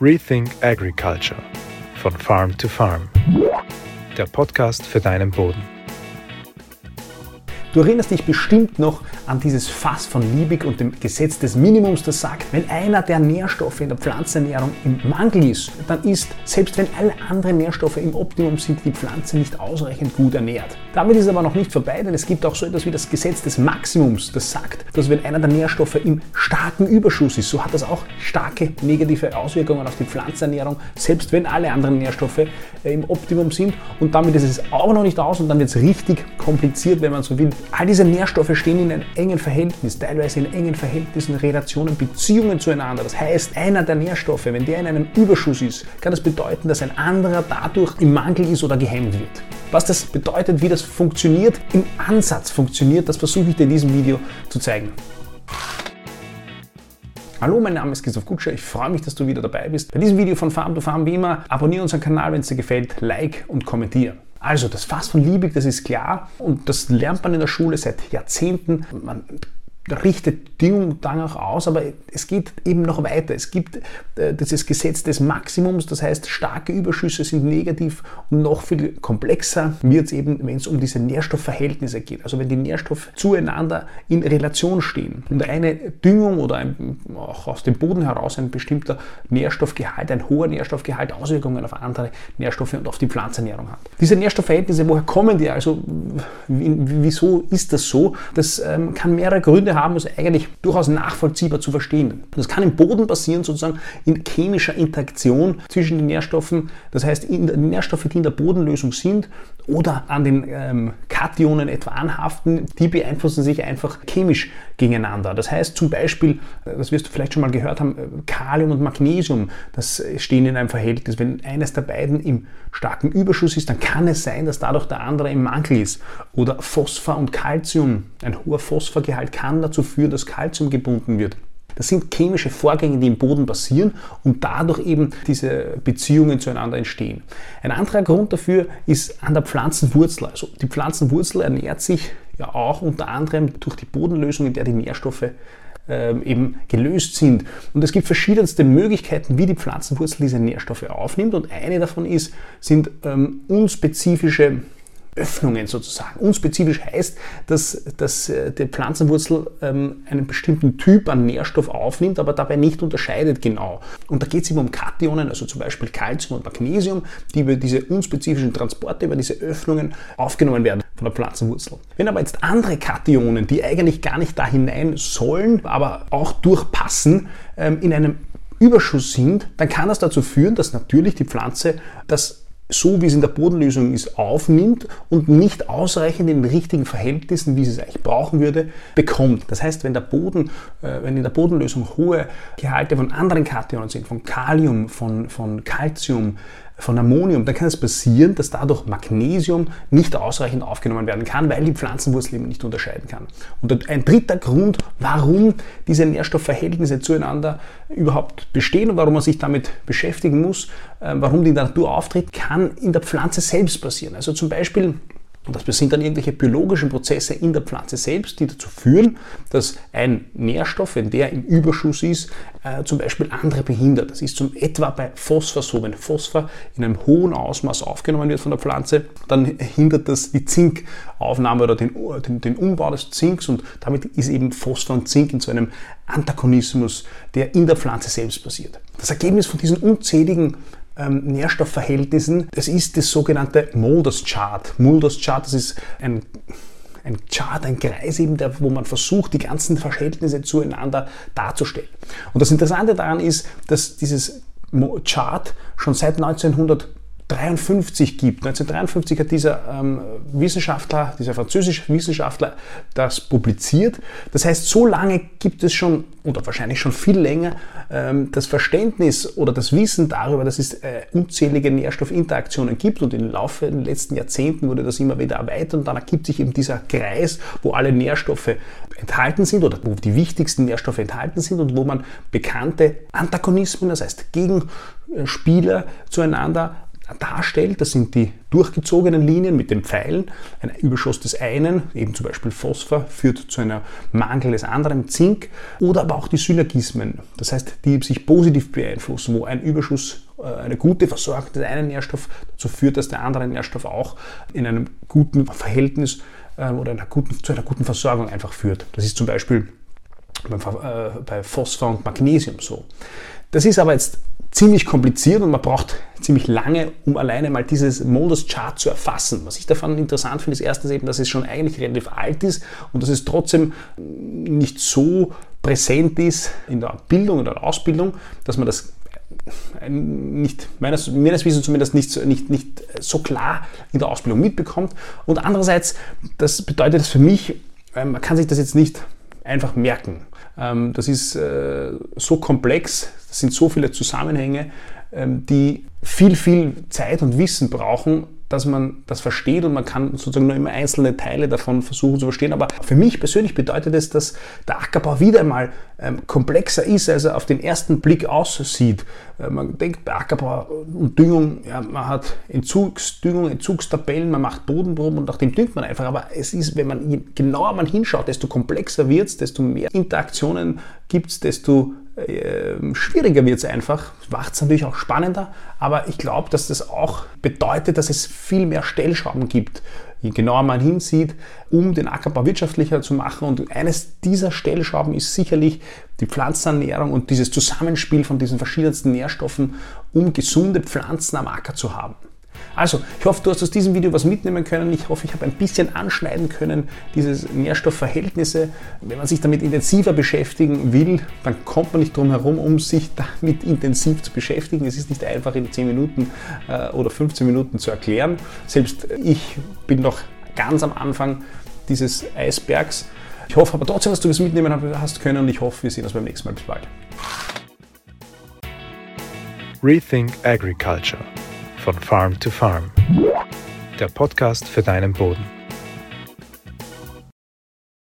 Rethink Agriculture von Farm to Farm. Der Podcast für deinen Boden. Du erinnerst dich bestimmt noch an dieses Fass von Liebig und dem Gesetz des Minimums, das sagt, wenn einer der Nährstoffe in der Pflanzenernährung im Mangel ist, dann ist, selbst wenn alle anderen Nährstoffe im Optimum sind, die Pflanze nicht ausreichend gut ernährt. Damit ist aber noch nicht vorbei, denn es gibt auch so etwas wie das Gesetz des Maximums, das sagt, dass wenn einer der Nährstoffe im starken Überschuss ist, so hat das auch starke negative Auswirkungen auf die Pflanzenernährung, selbst wenn alle anderen Nährstoffe äh, im Optimum sind. Und damit ist es auch noch nicht aus und dann wird es richtig kompliziert, wenn man so will. All diese Nährstoffe stehen in einem engen Verhältnis, teilweise in engen Verhältnissen, Relationen, Beziehungen zueinander. Das heißt, einer der Nährstoffe, wenn der in einem Überschuss ist, kann das bedeuten, dass ein anderer dadurch im Mangel ist oder gehemmt wird. Was das bedeutet, wie das funktioniert, im Ansatz funktioniert, das versuche ich dir in diesem Video zu zeigen. Hallo, mein Name ist Christoph Kutscher. Ich freue mich, dass du wieder dabei bist. Bei diesem Video von Farm to Farm wie immer, abonniere unseren Kanal, wenn es dir gefällt, like und kommentiere. Also das Fass von Liebig, das ist klar und das lernt man in der Schule seit Jahrzehnten. Man richtet Dinge danach aus, aber es geht eben noch weiter. Es gibt äh, dieses Gesetz des Maximums, das heißt, starke Überschüsse sind negativ und noch viel komplexer wird es eben, wenn es um diese Nährstoffverhältnisse geht. Also wenn die Nährstoffe zueinander in Relation stehen und eine Düngung oder ein, auch aus dem Boden heraus ein bestimmter Nährstoffgehalt, ein hoher Nährstoffgehalt Auswirkungen auf andere Nährstoffe und auf die Pflanzenernährung hat. Diese Nährstoffverhältnisse, woher kommen die? Also wieso ist das so? Das ähm, kann mehrere Gründe haben, ist eigentlich durchaus nachvollziehbar zu verstehen. Das kann im Boden passieren, sozusagen in chemischer Interaktion zwischen den Nährstoffen. Das heißt, die Nährstoffe, die in der Bodenlösung sind oder an den ähm, Kationen etwa anhaften, die beeinflussen sich einfach chemisch gegeneinander. Das heißt zum Beispiel, das wirst du vielleicht schon mal gehört haben, Kalium und Magnesium, das stehen in einem Verhältnis. Wenn eines der beiden im starken Überschuss ist, dann kann es sein, dass dadurch der andere im Mangel ist. Oder Phosphor und Calcium, ein hoher Phosphorgehalt kann dazu führen, dass Calcium gebunden wird. Das sind chemische Vorgänge, die im Boden passieren und dadurch eben diese Beziehungen zueinander entstehen. Ein anderer Grund dafür ist an der Pflanzenwurzel. Also die Pflanzenwurzel ernährt sich ja auch unter anderem durch die Bodenlösung, in der die Nährstoffe ähm, eben gelöst sind. Und es gibt verschiedenste Möglichkeiten, wie die Pflanzenwurzel diese Nährstoffe aufnimmt. Und eine davon ist, sind ähm, unspezifische Öffnungen sozusagen. Unspezifisch heißt, dass, dass äh, die Pflanzenwurzel ähm, einen bestimmten Typ an Nährstoff aufnimmt, aber dabei nicht unterscheidet genau. Und da geht es eben um Kationen, also zum Beispiel Calcium und Magnesium, die über diese unspezifischen Transporte, über diese Öffnungen aufgenommen werden von der Pflanzenwurzel. Wenn aber jetzt andere Kationen, die eigentlich gar nicht da hinein sollen, aber auch durchpassen, ähm, in einem Überschuss sind, dann kann das dazu führen, dass natürlich die Pflanze das so wie es in der Bodenlösung ist, aufnimmt und nicht ausreichend in den richtigen Verhältnissen, wie sie es eigentlich brauchen würde, bekommt. Das heißt, wenn, der Boden, äh, wenn in der Bodenlösung hohe Gehalte von anderen Kationen sind, von Kalium, von, von Calcium, von Ammonium, dann kann es passieren, dass dadurch Magnesium nicht ausreichend aufgenommen werden kann, weil die Pflanzenwurzel eben nicht unterscheiden kann. Und ein dritter Grund, warum diese Nährstoffverhältnisse zueinander überhaupt bestehen und warum man sich damit beschäftigen muss, äh, warum die Natur auftritt, kann in der Pflanze selbst passieren. Also zum Beispiel das sind dann irgendwelche biologischen Prozesse in der Pflanze selbst, die dazu führen, dass ein Nährstoff, wenn der im Überschuss ist, äh, zum Beispiel andere behindert. Das ist zum etwa bei Phosphor so. Wenn Phosphor in einem hohen Ausmaß aufgenommen wird von der Pflanze, dann hindert das die Zinkaufnahme oder den, den, den Umbau des Zinks und damit ist eben Phosphor und Zink in so einem Antagonismus, der in der Pflanze selbst passiert. Das Ergebnis von diesen unzähligen ähm, Nährstoffverhältnissen. Das ist das sogenannte Mulders Chart. Mulders Chart, das ist ein ein Chart, ein Kreis eben, der, wo man versucht, die ganzen Verhältnisse zueinander darzustellen. Und das Interessante daran ist, dass dieses Chart schon seit 1900 1953 gibt. 1953 hat dieser ähm, Wissenschaftler, dieser französische Wissenschaftler das publiziert. Das heißt, so lange gibt es schon, oder wahrscheinlich schon viel länger, ähm, das Verständnis oder das Wissen darüber, dass es äh, unzählige Nährstoffinteraktionen gibt und im Laufe der letzten Jahrzehnten wurde das immer wieder erweitert und dann ergibt sich eben dieser Kreis, wo alle Nährstoffe enthalten sind oder wo die wichtigsten Nährstoffe enthalten sind und wo man bekannte Antagonismen, das heißt Gegenspieler zueinander darstellt. Das sind die durchgezogenen Linien mit den Pfeilen. Ein Überschuss des einen, eben zum Beispiel Phosphor, führt zu einem Mangel des anderen, Zink. Oder aber auch die Synergismen, das heißt, die sich positiv beeinflussen, wo ein Überschuss, äh, eine gute Versorgung des einen Nährstoffs dazu führt, dass der andere Nährstoff auch in einem guten Verhältnis äh, oder einer guten, zu einer guten Versorgung einfach führt. Das ist zum Beispiel bei Phosphor und Magnesium so. Das ist aber jetzt ziemlich kompliziert und man braucht ziemlich lange, um alleine mal dieses Modus-Chart zu erfassen. Was ich davon interessant finde, ist erstens eben, dass es schon eigentlich relativ alt ist und dass es trotzdem nicht so präsent ist in der Bildung oder Ausbildung, dass man das nicht, meines, meines Wissens zumindest nicht, nicht, nicht so klar in der Ausbildung mitbekommt. Und andererseits, das bedeutet das für mich, ähm, man kann sich das jetzt nicht einfach merken. Ähm, das ist äh, so komplex, das sind so viele Zusammenhänge, ähm, die viel, viel Zeit und Wissen brauchen, dass man das versteht und man kann sozusagen nur immer einzelne Teile davon versuchen zu verstehen. Aber für mich persönlich bedeutet es, dass der Ackerbau wieder einmal ähm, komplexer ist, als er auf den ersten Blick aussieht. Äh, man denkt bei Ackerbau und Düngung, ja, man hat Entzugsdüngung, Entzugstabellen, man macht Bodenproben und nach dem düngt man einfach. Aber es ist, wenn man genauer man hinschaut, desto komplexer wird es, desto mehr Interaktionen gibt es, desto äh, schwieriger wird es einfach. Macht es natürlich auch spannender, aber ich glaube, dass das auch bedeutet, dass es viel mehr Stellschrauben gibt, je genauer man hinsieht, um den Ackerbau wirtschaftlicher zu machen. Und eines dieser Stellschrauben ist sicherlich die Pflanzenernährung und dieses Zusammenspiel von diesen verschiedensten Nährstoffen, um gesunde Pflanzen am Acker zu haben. Also, ich hoffe, du hast aus diesem Video was mitnehmen können. Ich hoffe, ich habe ein bisschen anschneiden können, diese Nährstoffverhältnisse. Wenn man sich damit intensiver beschäftigen will, dann kommt man nicht drum herum, um sich damit intensiv zu beschäftigen. Es ist nicht einfach in 10 Minuten äh, oder 15 Minuten zu erklären. Selbst ich bin noch ganz am Anfang dieses Eisbergs. Ich hoffe aber trotzdem, dass du was mitnehmen hast können und ich hoffe, wir sehen uns beim nächsten Mal. Bis bald. Rethink Agriculture von Farm to Farm. Der Podcast für deinen Boden.